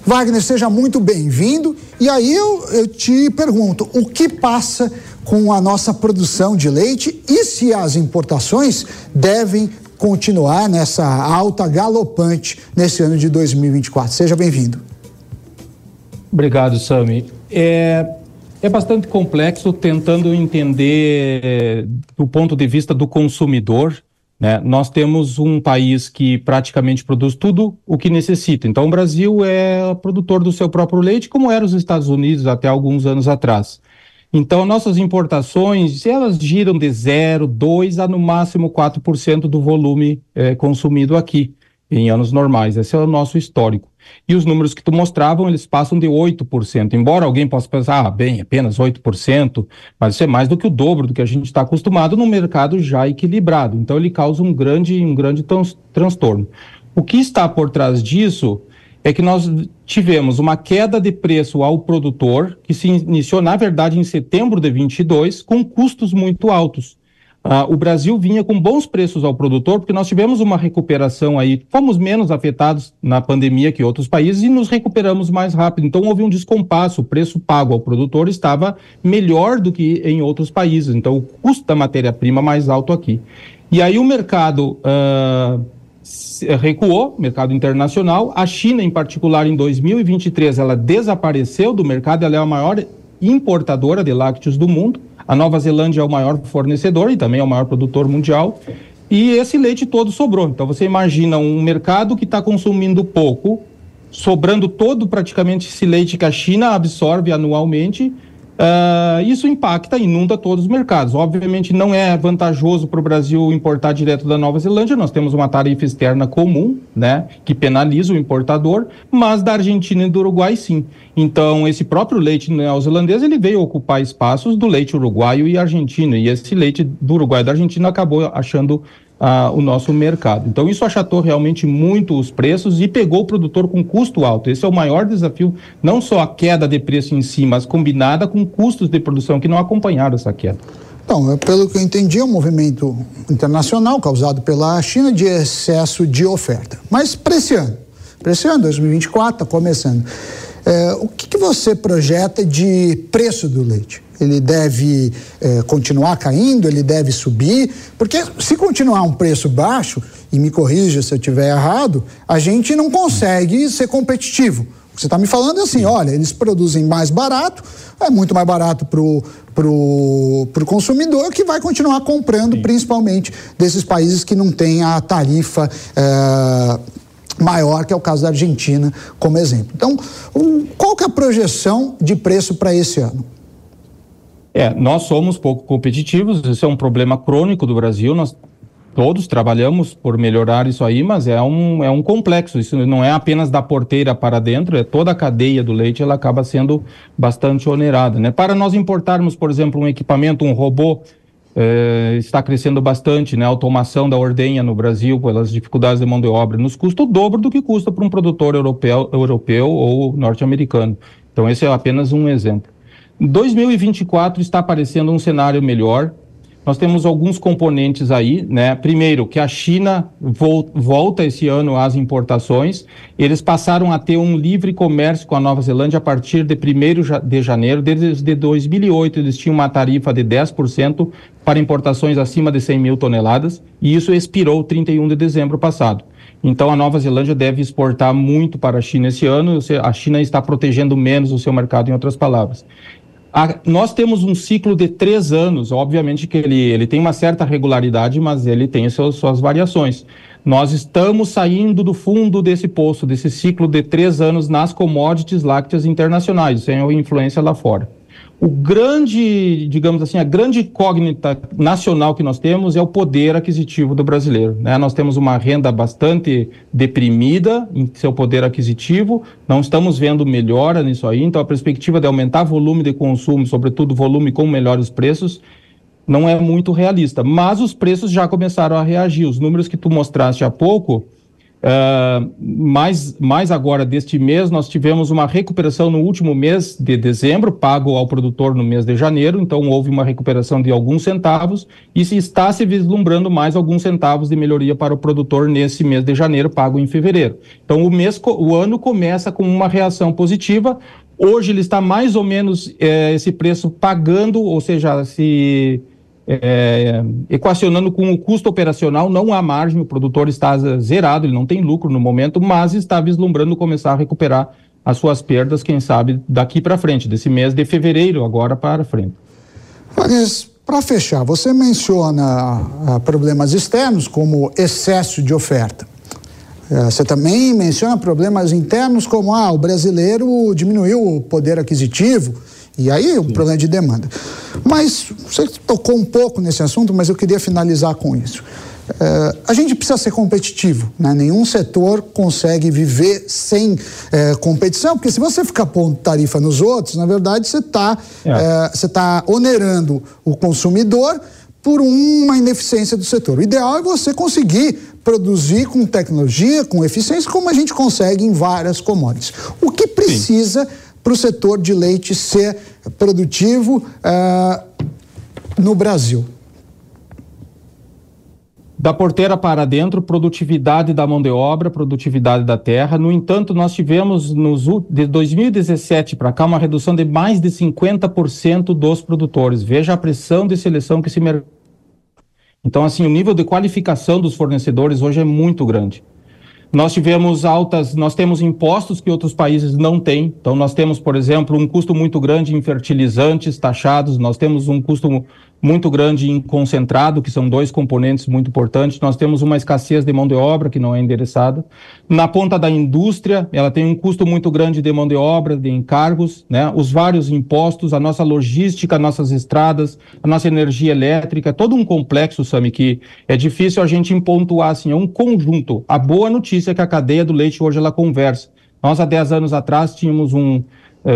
Speaker 5: Wagner, seja muito bem-vindo. E aí eu, eu te pergunto, o que passa com a nossa produção de leite e se as importações devem continuar nessa alta galopante nesse ano de 2024? Seja bem-vindo.
Speaker 12: Obrigado, Sami. É, é bastante complexo, tentando entender do ponto de vista do consumidor. Né? Nós temos um país que praticamente produz tudo o que necessita. Então, o Brasil é produtor do seu próprio leite, como eram os Estados Unidos até alguns anos atrás. Então, nossas importações, elas giram de 0, 2 a no máximo 4% do volume é, consumido aqui, em anos normais. Esse é o nosso histórico. E os números que tu mostravam, eles passam de 8%. Embora alguém possa pensar, ah, bem, apenas 8%, mas isso é mais do que o dobro do que a gente está acostumado num mercado já equilibrado. Então ele causa um grande, um grande transtorno. O que está por trás disso é que nós tivemos uma queda de preço ao produtor, que se iniciou, na verdade, em setembro de 22, com custos muito altos. Uh, o Brasil vinha com bons preços ao produtor, porque nós tivemos uma recuperação aí, fomos menos afetados na pandemia que outros países e nos recuperamos mais rápido. Então houve um descompasso, o preço pago ao produtor estava melhor do que em outros países. Então o custo da matéria-prima mais alto aqui. E aí o mercado uh, recuou, mercado internacional. A China, em particular, em 2023, ela desapareceu do mercado, ela é a maior importadora de lácteos do mundo. A Nova Zelândia é o maior fornecedor e também é o maior produtor mundial. E esse leite todo sobrou. Então você imagina um mercado que está consumindo pouco, sobrando todo praticamente esse leite que a China absorve anualmente Uh, isso impacta, inunda todos os mercados. Obviamente, não é vantajoso para o Brasil importar direto da Nova Zelândia, nós temos uma tarifa externa comum, né, que penaliza o importador, mas da Argentina e do Uruguai, sim. Então, esse próprio leite neozelandês, ele veio ocupar espaços do leite uruguaio e argentino, e esse leite do Uruguai e da Argentina acabou achando o nosso mercado. Então, isso achatou realmente muito os preços e pegou o produtor com custo alto. Esse é o maior desafio, não só a queda de preço em si, mas combinada com custos de produção que não acompanharam essa queda.
Speaker 5: Então, pelo que eu entendi, é um movimento internacional causado pela China de excesso de oferta. Mas para esse ano, para esse ano, 2024, está começando. É, o que, que, você projeta de preço do leite? Ele deve é, continuar caindo? Ele deve subir? Porque se continuar um preço baixo, e me corrija se eu estiver errado, a gente não consegue ser competitivo. O que você está me falando é assim: olha, eles produzem mais barato, é muito mais barato para o pro, pro consumidor que vai continuar comprando, Sim. principalmente desses países que não têm a tarifa. É, maior, que é o caso da Argentina, como exemplo. Então, qual que é a projeção de preço para esse ano?
Speaker 12: É, nós somos pouco competitivos, isso é um problema crônico do Brasil, nós todos trabalhamos por melhorar isso aí, mas é um, é um complexo, isso não é apenas da porteira para dentro, é toda a cadeia do leite, ela acaba sendo bastante onerada, né? Para nós importarmos, por exemplo, um equipamento, um robô é, está crescendo bastante, né? A automação da ordenha no Brasil, pelas dificuldades de mão de obra, nos custa o dobro do que custa para um produtor europeu, europeu ou norte-americano. Então, esse é apenas um exemplo. 2024 está aparecendo um cenário melhor. Nós temos alguns componentes aí, né? Primeiro, que a China vol volta esse ano às importações. Eles passaram a ter um livre comércio com a Nova Zelândia a partir de 1 de janeiro. Desde 2008, eles tinham uma tarifa de 10% para importações acima de 100 mil toneladas, e isso expirou 31 de dezembro passado. Então, a Nova Zelândia deve exportar muito para a China esse ano. A China está protegendo menos o seu mercado, em outras palavras. A, nós temos um ciclo de três anos, obviamente que ele, ele tem uma certa regularidade, mas ele tem seus, suas variações. Nós estamos saindo do fundo desse poço, desse ciclo de três anos nas commodities lácteas internacionais, sem influência lá fora. O grande, digamos assim, a grande incógnita nacional que nós temos é o poder aquisitivo do brasileiro. Né? Nós temos uma renda bastante deprimida em seu poder aquisitivo, não estamos vendo melhora nisso aí, então a perspectiva de aumentar volume de consumo, sobretudo volume com melhores preços, não é muito realista. Mas os preços já começaram a reagir. Os números que tu mostraste há pouco Uh, mais, mais agora deste mês, nós tivemos uma recuperação no último mês de dezembro, pago ao produtor no mês de janeiro, então houve uma recuperação de alguns centavos e se está se vislumbrando mais alguns centavos de melhoria para o produtor nesse mês de janeiro, pago em fevereiro. Então o mês, o ano começa com uma reação positiva. Hoje ele está mais ou menos eh, esse preço pagando, ou seja, se é, equacionando com o custo operacional, não há margem, o produtor está zerado, ele não tem lucro no momento, mas está vislumbrando começar a recuperar as suas perdas, quem sabe, daqui para frente, desse mês de fevereiro agora para frente.
Speaker 5: Mas, para fechar, você menciona ah, problemas externos como excesso de oferta. É, você também menciona problemas internos como ah, o brasileiro diminuiu o poder aquisitivo e aí o problema de demanda. Mas você tocou um pouco nesse assunto, mas eu queria finalizar com isso. É, a gente precisa ser competitivo, né? nenhum setor consegue viver sem é, competição, porque se você ficar pondo tarifa nos outros, na verdade você está é. você tá onerando o consumidor por uma ineficiência do setor. O ideal é você conseguir produzir com tecnologia, com eficiência, como a gente consegue em várias commodities. O que precisa Sim para o setor de leite ser produtivo uh, no Brasil?
Speaker 12: Da porteira para dentro, produtividade da mão de obra, produtividade da terra. No entanto, nós tivemos nos, de 2017 para cá uma redução de mais de 50% dos produtores. Veja a pressão de seleção que se. Então, assim, o nível de qualificação dos fornecedores hoje é muito grande. Nós tivemos altas, nós temos impostos que outros países não têm. Então, nós temos, por exemplo, um custo muito grande em fertilizantes taxados, nós temos um custo muito grande em concentrado, que são dois componentes muito importantes. Nós temos uma escassez de mão de obra que não é endereçada. Na ponta da indústria, ela tem um custo muito grande de mão de obra, de encargos, né? Os vários impostos, a nossa logística, nossas estradas, a nossa energia elétrica, todo um complexo, Sami, que é difícil a gente pontuar assim, é um conjunto. A boa notícia é que a cadeia do leite hoje ela conversa. Nós, há 10 anos atrás, tínhamos um,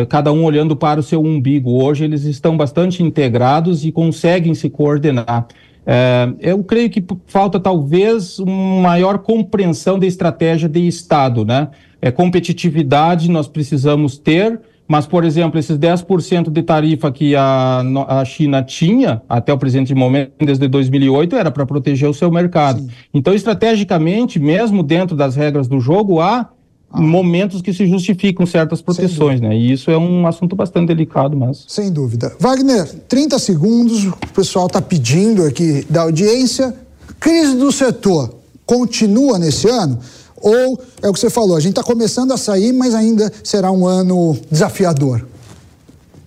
Speaker 12: cada um olhando para o seu umbigo. Hoje eles estão bastante integrados e conseguem se coordenar. Eh, eu creio que falta talvez uma maior compreensão da estratégia de Estado, né? É, competitividade nós precisamos ter, mas, por exemplo, esses 10% de tarifa que a, a China tinha até o presente momento, desde 2008, era para proteger o seu mercado. Sim. Então, estrategicamente, mesmo dentro das regras do jogo, há ah. momentos que se justificam certas proteções, né? E isso é um assunto bastante delicado, mas.
Speaker 5: Sem dúvida. Wagner, 30 segundos, o pessoal está pedindo aqui da audiência. Crise do setor continua nesse ano? Ou é o que você falou, a gente está começando a sair, mas ainda será um ano desafiador?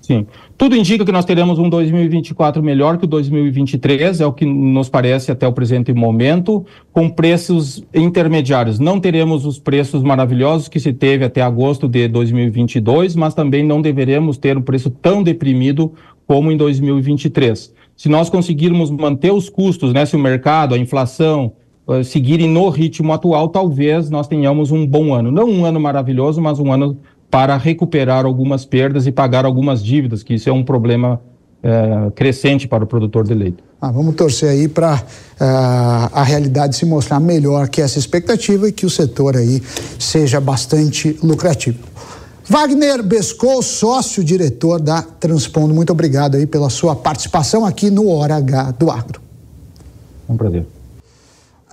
Speaker 12: Sim. Tudo indica que nós teremos um 2024 melhor que o 2023, é o que nos parece até o presente momento, com preços intermediários. Não teremos os preços maravilhosos que se teve até agosto de 2022, mas também não deveremos ter um preço tão deprimido como em 2023. Se nós conseguirmos manter os custos, né, se o mercado, a inflação, uh, seguirem no ritmo atual, talvez nós tenhamos um bom ano. Não um ano maravilhoso, mas um ano para recuperar algumas perdas e pagar algumas dívidas, que isso é um problema é, crescente para o produtor de leite.
Speaker 5: Ah, vamos torcer aí para uh, é, a realidade se mostrar melhor que essa expectativa e que o setor aí seja bastante lucrativo. Wagner Bescou, sócio-diretor da Transpondo, muito obrigado aí pela sua participação aqui no Hora H do Agro.
Speaker 12: É um prazer.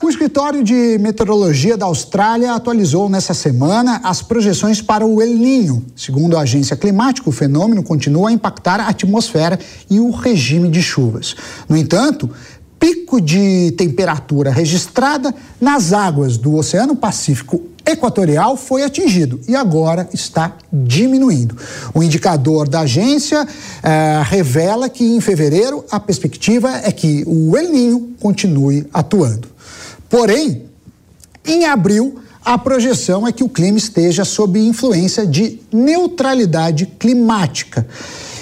Speaker 5: O Escritório de Meteorologia da Austrália atualizou nessa semana as projeções para o El Ninho. Segundo a agência climática, o fenômeno continua a impactar a atmosfera e o regime de chuvas. No entanto, pico de temperatura registrada nas águas do Oceano Pacífico Equatorial foi atingido e agora está diminuindo. O indicador da agência eh, revela que em fevereiro a perspectiva é que o El Ninho continue atuando. Porém, em abril, a projeção é que o clima esteja sob influência de neutralidade climática.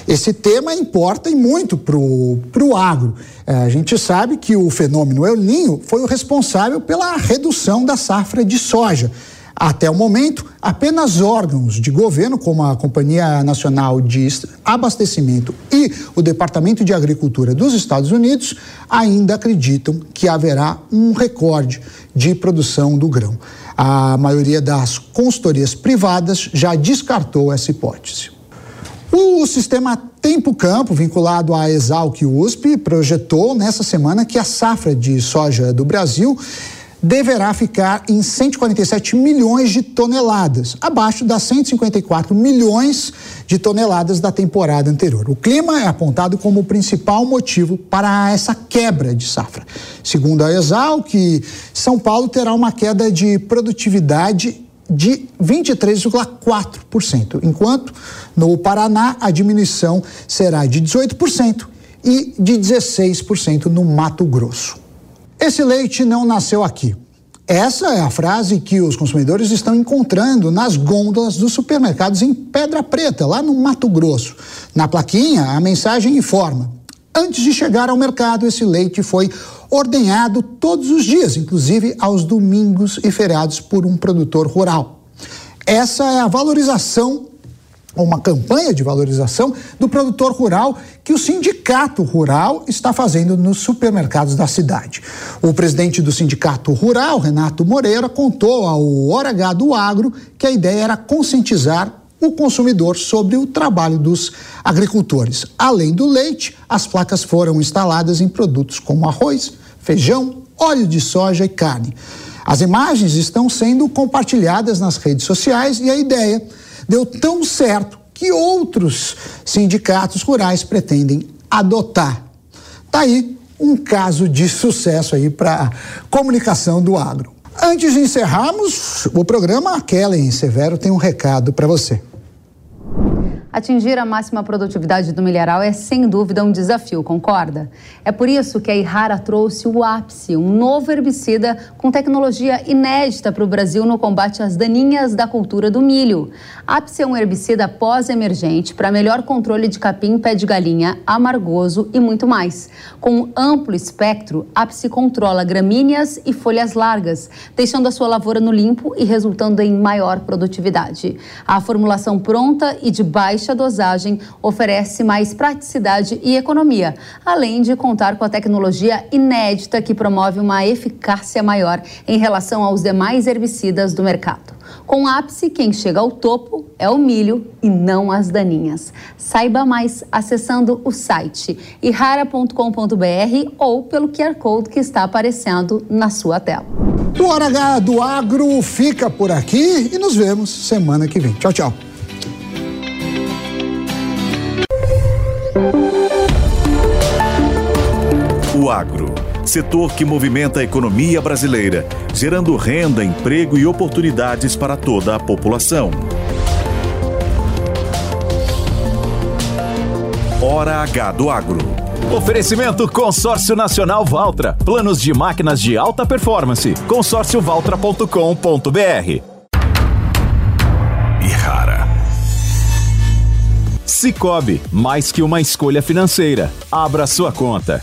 Speaker 5: Esse tema importa e muito para o agro. É, a gente sabe que o fenômeno El Ninho foi o responsável pela redução da safra de soja. Até o momento, apenas órgãos de governo, como a Companhia Nacional de Abastecimento e o Departamento de Agricultura dos Estados Unidos, ainda acreditam que haverá um recorde de produção do grão. A maioria das consultorias privadas já descartou essa hipótese. O sistema Tempo Campo, vinculado à Exalc USP, projetou nessa semana que a safra de soja do Brasil deverá ficar em 147 milhões de toneladas, abaixo das 154 milhões de toneladas da temporada anterior. O clima é apontado como o principal motivo para essa quebra de safra. Segundo a Exal, que São Paulo terá uma queda de produtividade de 23,4%, enquanto no Paraná a diminuição será de 18% e de 16% no Mato Grosso. Esse leite não nasceu aqui. Essa é a frase que os consumidores estão encontrando nas gôndolas dos supermercados em Pedra Preta, lá no Mato Grosso. Na plaquinha, a mensagem informa: antes de chegar ao mercado, esse leite foi ordenhado todos os dias, inclusive aos domingos e feriados, por um produtor rural. Essa é a valorização uma campanha de valorização do produtor rural que o sindicato rural está fazendo nos supermercados da cidade. O presidente do sindicato rural, Renato Moreira, contou ao Hora H do Agro que a ideia era conscientizar o consumidor sobre o trabalho dos agricultores. Além do leite, as placas foram instaladas em produtos como arroz, feijão, óleo de soja e carne. As imagens estão sendo compartilhadas nas redes sociais e a ideia deu tão certo que outros sindicatos rurais pretendem adotar. Tá aí um caso de sucesso aí para comunicação do agro. Antes de encerrarmos o programa, a Kellen Severo tem um recado para você.
Speaker 13: Atingir a máxima produtividade do milharal é sem dúvida um desafio, concorda? É por isso que a Ihara trouxe o Ápice, um novo herbicida com tecnologia inédita para o Brasil no combate às daninhas da cultura do milho. Ápice é um herbicida pós-emergente para melhor controle de capim, pé de galinha, amargoso e muito mais. Com um amplo espectro, Ápice controla gramíneas e folhas largas, deixando a sua lavoura no limpo e resultando em maior produtividade. A formulação pronta e de baixa dosagem oferece mais praticidade e economia, além de contar com a tecnologia inédita que promove uma eficácia maior em relação aos demais herbicidas do mercado. Com ápice, quem chega ao topo é o milho e não as daninhas. Saiba mais acessando o site irara.com.br ou pelo QR Code que está aparecendo na sua tela.
Speaker 5: O Hora H do Agro fica por aqui e nos vemos semana que vem. Tchau, tchau.
Speaker 3: O agro, setor que movimenta a economia brasileira, gerando renda, emprego e oportunidades para toda a população. Hora H do Agro.
Speaker 4: Oferecimento Consórcio Nacional Valtra. Planos de máquinas de alta performance. consórciovaltra.com.br.
Speaker 3: E rara.
Speaker 4: Cicobi, mais que uma escolha financeira. Abra sua conta.